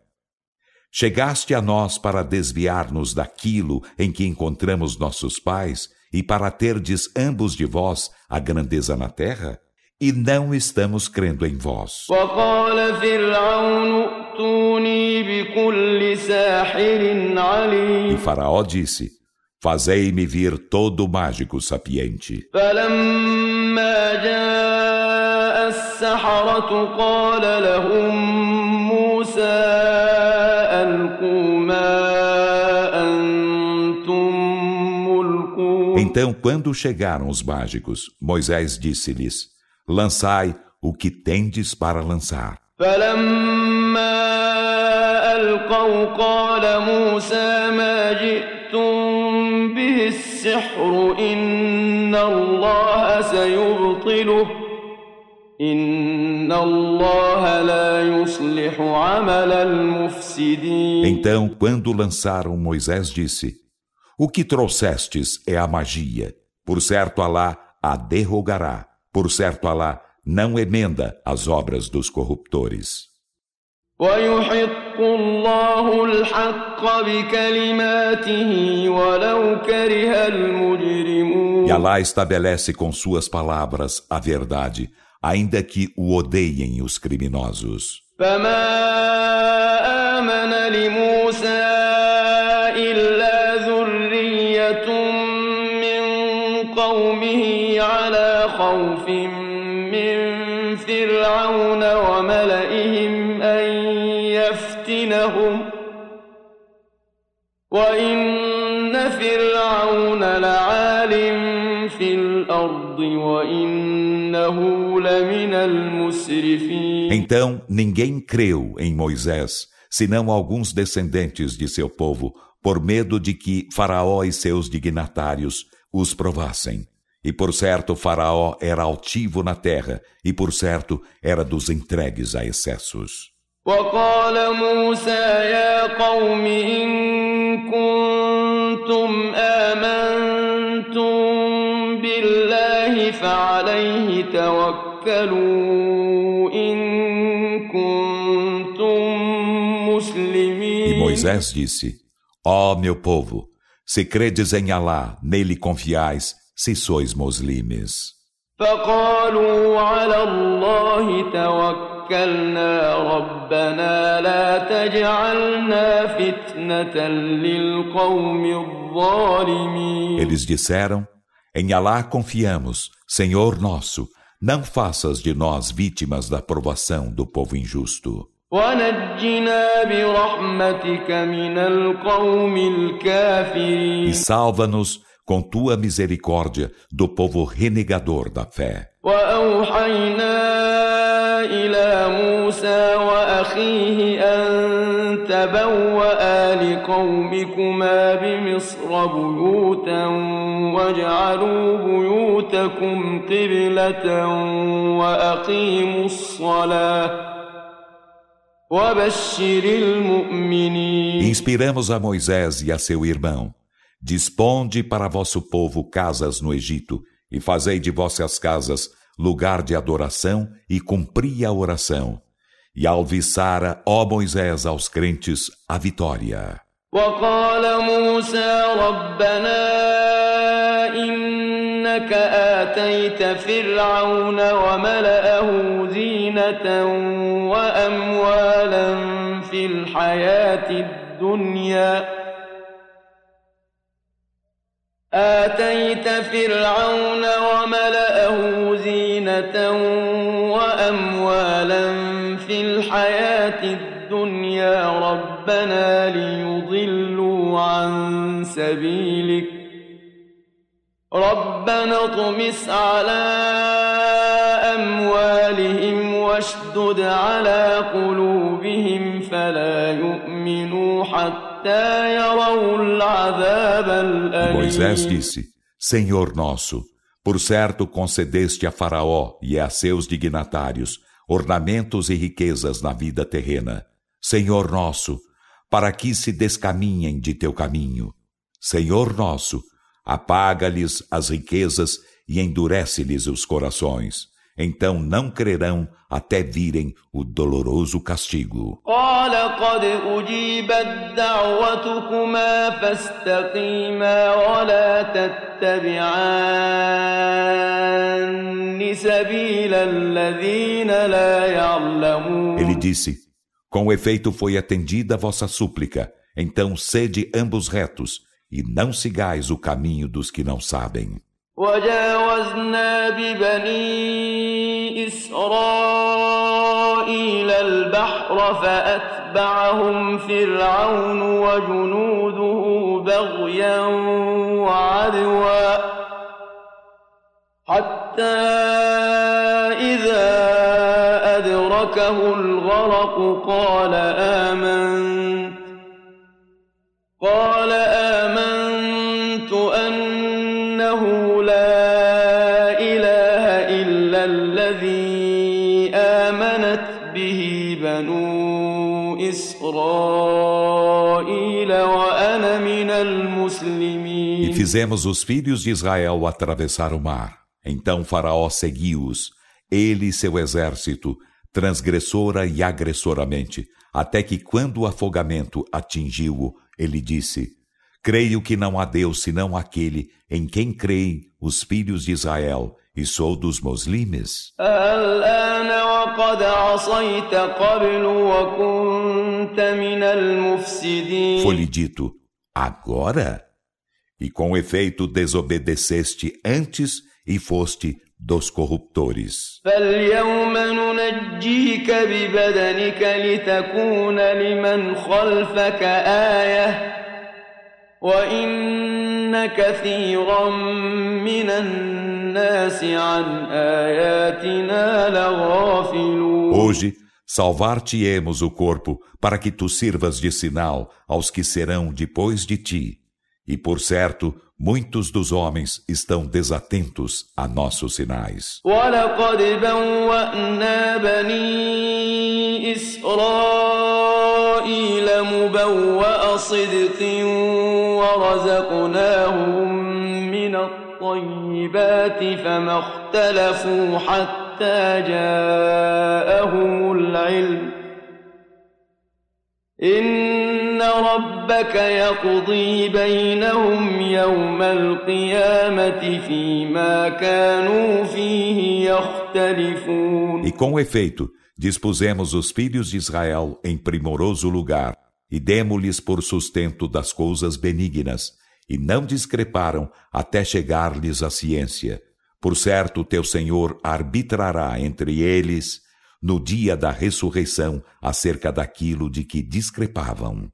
Speaker 2: Chegaste a nós para desviar-nos daquilo em que encontramos nossos pais e para terdes ambos de vós a grandeza na terra? E não estamos crendo em vós.
Speaker 1: وقال فرعون ائتوني بكل ساحر عليم
Speaker 2: E Faraó disse: Fazei-me vir todo mágico sapiente.
Speaker 1: فلما جاء السحرة قال لهم موسى
Speaker 2: Então, quando chegaram os mágicos, Moisés disse-lhes: Lançai o que tendes para lançar.
Speaker 1: فلما ألقوا قال موسى ما جئتم به السحر إن الله سيبطله
Speaker 2: então, quando lançaram, Moisés disse: O que trouxestes é a magia. Por certo, Alá a derrogará. Por certo, Alá não emenda as obras dos corruptores. E Alá estabelece com suas palavras a verdade ainda que o odeiem os criminosos.
Speaker 1: وإن فرعون لعالم
Speaker 2: Então ninguém creu em Moisés, senão alguns descendentes de seu povo, por medo de que Faraó e seus dignatários os provassem. E por certo, Faraó era altivo na terra, e por certo, era dos entregues a excessos.
Speaker 1: وقال موسى يا قوم إن فعليه توكلوا إن كنتم
Speaker 2: E
Speaker 1: مسلمين
Speaker 2: Moisés disse: Ó meu povo, se credes em Alá, nele confiais, se sois muslimes.
Speaker 1: فقالوا على الله توكلنا ربنا لا تجعلنا فتنة للقوم الظالمين
Speaker 2: Eles disseram: em Alá confiamos, Senhor nosso, não faças de nós vítimas da provação do povo injusto. E salva-nos com tua misericórdia do povo renegador da fé.
Speaker 1: إلى موسى وأخيه أن تبوأ لقومكما بمصر بيوتا واجعلوا بيوتكم قبلة وأقيموا الصلاة وبشر المؤمنين
Speaker 2: Inspiramos a Moisés e a seu irmão. Disponde para vosso povo casas no Egito e fazei de vossas casas lugar de adoração e cumpria a oração. E alviçara, ó Moisés, aos crentes a vitória.
Speaker 1: وقال موسى ربنا إنك آتيت فرعون وملأه زينة وأموالا في الحياة الدنيا آتيت فرعون وملأه زينة وأموالا في الحياة الدنيا. ربنا ليضلوا عن سبيلك. ربنا اطمس على أموالهم واشدد على قلوبهم. فلا يؤمنوا حتى
Speaker 2: Moisés disse: Senhor nosso, por certo concedeste a Faraó e a seus dignatários ornamentos e riquezas na vida terrena. Senhor nosso, para que se descaminhem de teu caminho. Senhor nosso, apaga-lhes as riquezas e endurece-lhes os corações então não crerão até virem o doloroso castigo. Ele disse: Com efeito foi atendida a vossa súplica, então sede ambos retos e não sigais o caminho dos que não sabem.
Speaker 1: وجاوزنا ببني إسرائيل البحر فأتبعهم فرعون وجنوده بغيا وعدوا حتى إذا أدركه الغرق قال آمنت
Speaker 2: E fizemos os filhos de Israel atravessar o mar. Então Faraó seguiu-os, ele e seu exército, transgressora e agressoramente, até que quando o afogamento atingiu-o, ele disse: Creio que não há Deus senão aquele em quem creem os filhos de Israel, e sou dos muslimes. Foi-lhe dito, agora? E com efeito desobedeceste antes e foste dos corruptores.
Speaker 1: فاليوم ننجيك ببدنك لتكون لمن خلفك آية وإن كثيرا من الناس عن آياتنا لغافلون
Speaker 2: Hoje salvar-te-emos o corpo para que tu sirvas de sinal aos que serão depois de ti. E por certo, muitos dos homens estão desatentos a nossos sinais.
Speaker 1: إسرائيل مبوأ صدق ورزقناهم من الطيبات فما اختلفوا حتى جاءهم العلم إن ربك يقضي بينهم يوم القيامة فيما كانوا فيه يختلفون
Speaker 2: E com efeito, dispusemos os filhos de Israel em primoroso lugar e demos-lhes por sustento das coisas benignas, e não discreparam até chegar-lhes a ciência. Por certo, teu Senhor arbitrará entre eles no dia da ressurreição acerca daquilo de que discrepavam.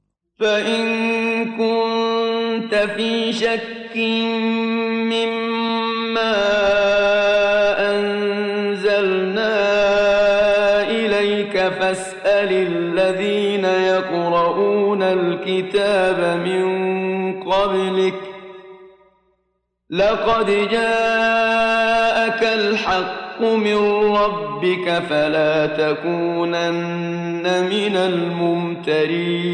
Speaker 1: فاسأل الذين يقرؤون الكتاب من قبلك لقد جاءك الحق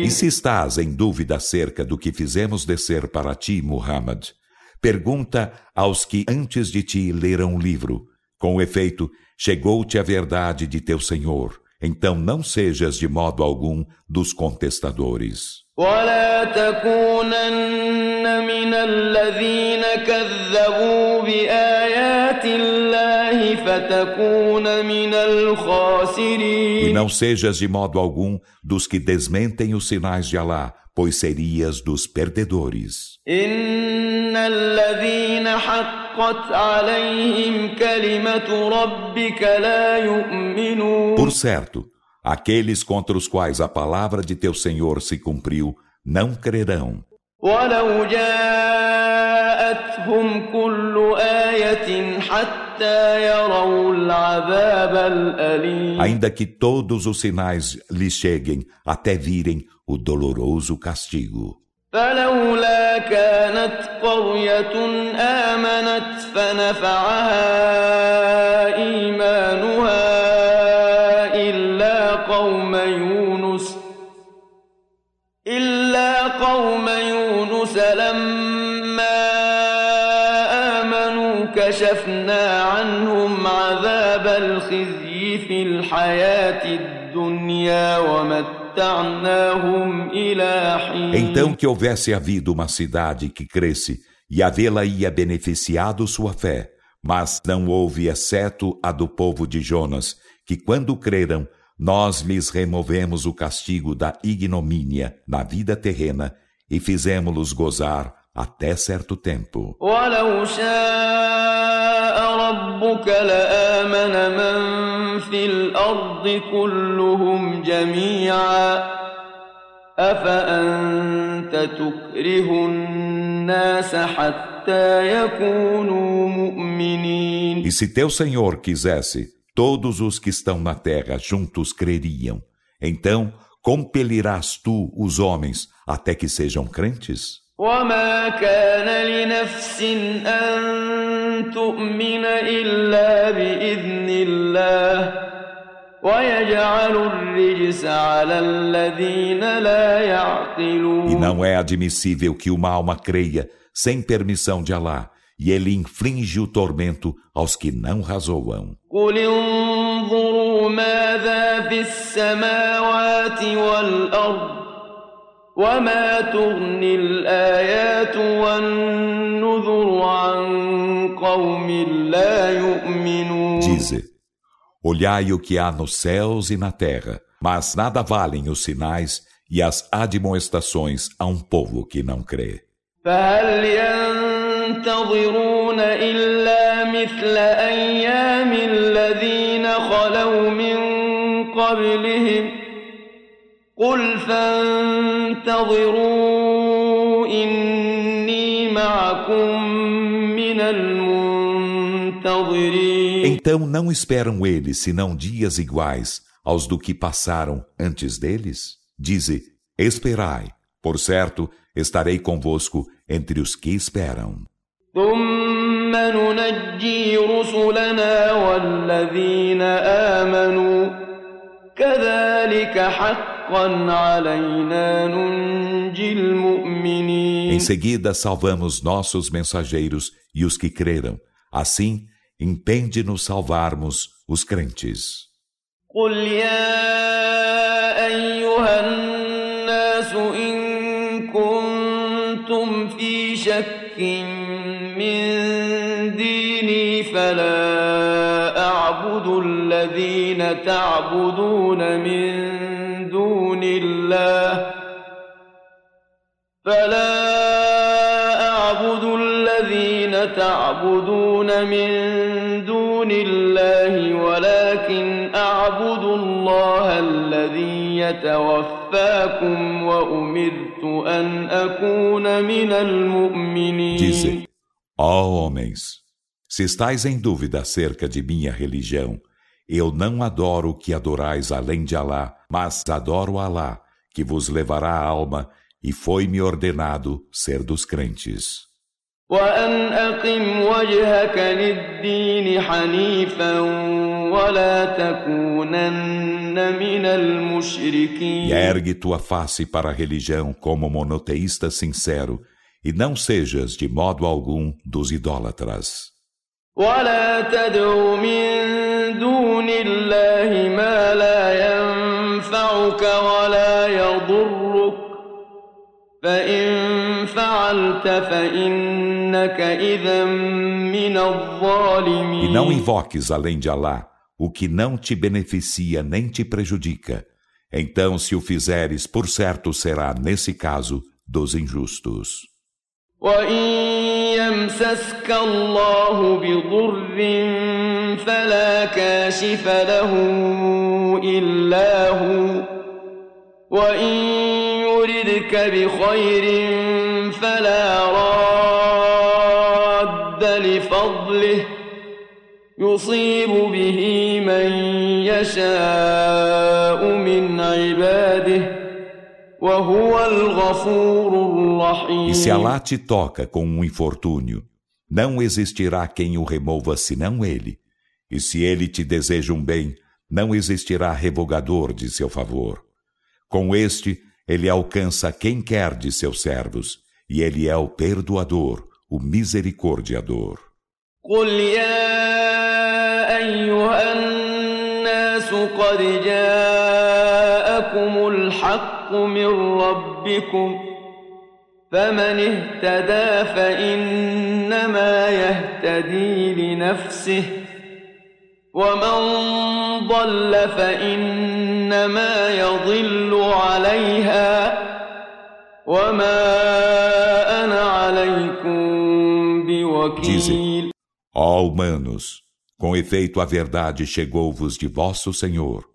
Speaker 2: E se estás em dúvida acerca do que fizemos descer para ti, Muhammad, pergunta aos que antes de ti leram o livro. Com efeito, chegou-te a verdade de teu Senhor. Então não sejas de modo algum dos contestadores.
Speaker 1: ولا تكونن من الذين كذبوا بآيات
Speaker 2: e não sejas de modo algum dos que desmentem os sinais de Alá, pois serias dos perdedores. Por certo, aqueles contra os quais a palavra de teu Senhor se cumpriu não crerão. ولو جاءتهم كل آية حتى يروا العذاب الأليم Ainda que todos os sinais lhe cheguem até virem o doloroso castigo.
Speaker 1: فلولا كانت قرية آمنت فنفعها إيمانها إلا قوم كشفنا عنهم عذاب الخزي في الحياة الدنيا ومتعناهم إلى حين
Speaker 2: Então que houvesse havido uma cidade que cresce e havê-la ia beneficiado sua fé, mas não houve exceto a do povo de Jonas, que quando creram nós lhes removemos o castigo da ignomínia na vida terrena e fizemos-los gozar até certo tempo. E se teu Senhor quisesse, todos os que estão na terra juntos creriam. Então, compelirás tu os homens até que sejam crentes?
Speaker 1: وما كان لنفس أن تؤمن إلا بإذن الله ويجعل الرجس على الذين لا يعقلون
Speaker 2: E não é admissível que uma alma creia sem permissão de Allah e ele inflige o tormento aos que não razoam. Dize, olhai o que há nos céus e na terra, mas nada valem os sinais e as admoestações a um povo que não crê.
Speaker 1: ينتظرون إلا مثل أيام الذين خلوا من قبلهم قل فانتظروا إني معكم من المنتظرين
Speaker 2: Então não esperam eles senão dias iguais aos do que passaram antes deles? Dize, esperai, por certo, estarei convosco entre os que esperam.
Speaker 1: ثم ننجي رسلنا والذين آمنوا كذلك حقا علينا ننجي المؤمنين
Speaker 2: Em seguida salvamos nossos mensageiros e os que creram. Assim, impende-nos salvarmos os crentes.
Speaker 1: قل يا أيها الناس إن كنتم في شك من ديني فلا أعبد الذين تعبدون من دون الله. فلا الذين تعبدون من دون الله ولكن أعبد الله الذي يتوفاكم وأمرت أن أكون من المؤمنين.
Speaker 2: Ó homens, se estáis em dúvida acerca de minha religião, eu não adoro o que adorais além de Alá, mas adoro Alá, que vos levará a alma e foi-me ordenado ser dos crentes.
Speaker 1: وأن أقم وجهك للدين حنيفا ولا تكونن من المشركين
Speaker 2: E ergue tua face para a religião como monoteísta sincero e não sejas de modo algum dos idólatras.
Speaker 1: ولا تدع من دون الله ما لا ينفعك ولا يضرك فإن فعلت فإنك إذا من الظالمين
Speaker 2: E não invoques além de Alá o que não te beneficia nem te prejudica. Então, se o fizeres, por certo será, nesse caso, dos injustos.
Speaker 1: وإن يمسسك الله بضر فلا كاشف له إلا هو وإن يردك بخير فلا راد لفضله يصيب به من يشاء
Speaker 2: E se Alá te toca com um infortúnio, não existirá quem o remova senão ele. E se ele te deseja um bem, não existirá revogador de seu favor. Com este, ele alcança quem quer de seus servos, e ele é o perdoador, o misericordiador.
Speaker 1: قل يا أيها الناس قد جاءكم الحق من ربكم فمن اهتدى فإنما يهتدي لنفسه ومن ضل فإنما يضل عليها وما أنا عليكم بوكيل
Speaker 2: Ó humanos, com efeito a verdade chegou-vos de vosso Senhor.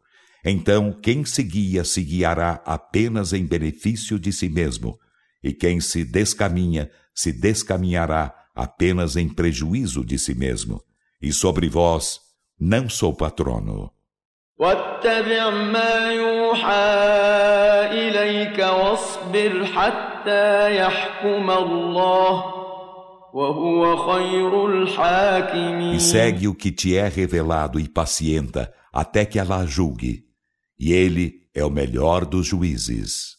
Speaker 2: Então, quem se guia se guiará apenas em benefício de si mesmo, e quem se descaminha se descaminhará apenas em prejuízo de si mesmo. E sobre vós não sou patrono.
Speaker 1: واتبع ما يوحى إليك واصبر حتى يحكم الله وهو خير الحاكمين
Speaker 2: E segue o que te é revelado e pacienta até que ela julgue. E ele é o melhor dos juízes.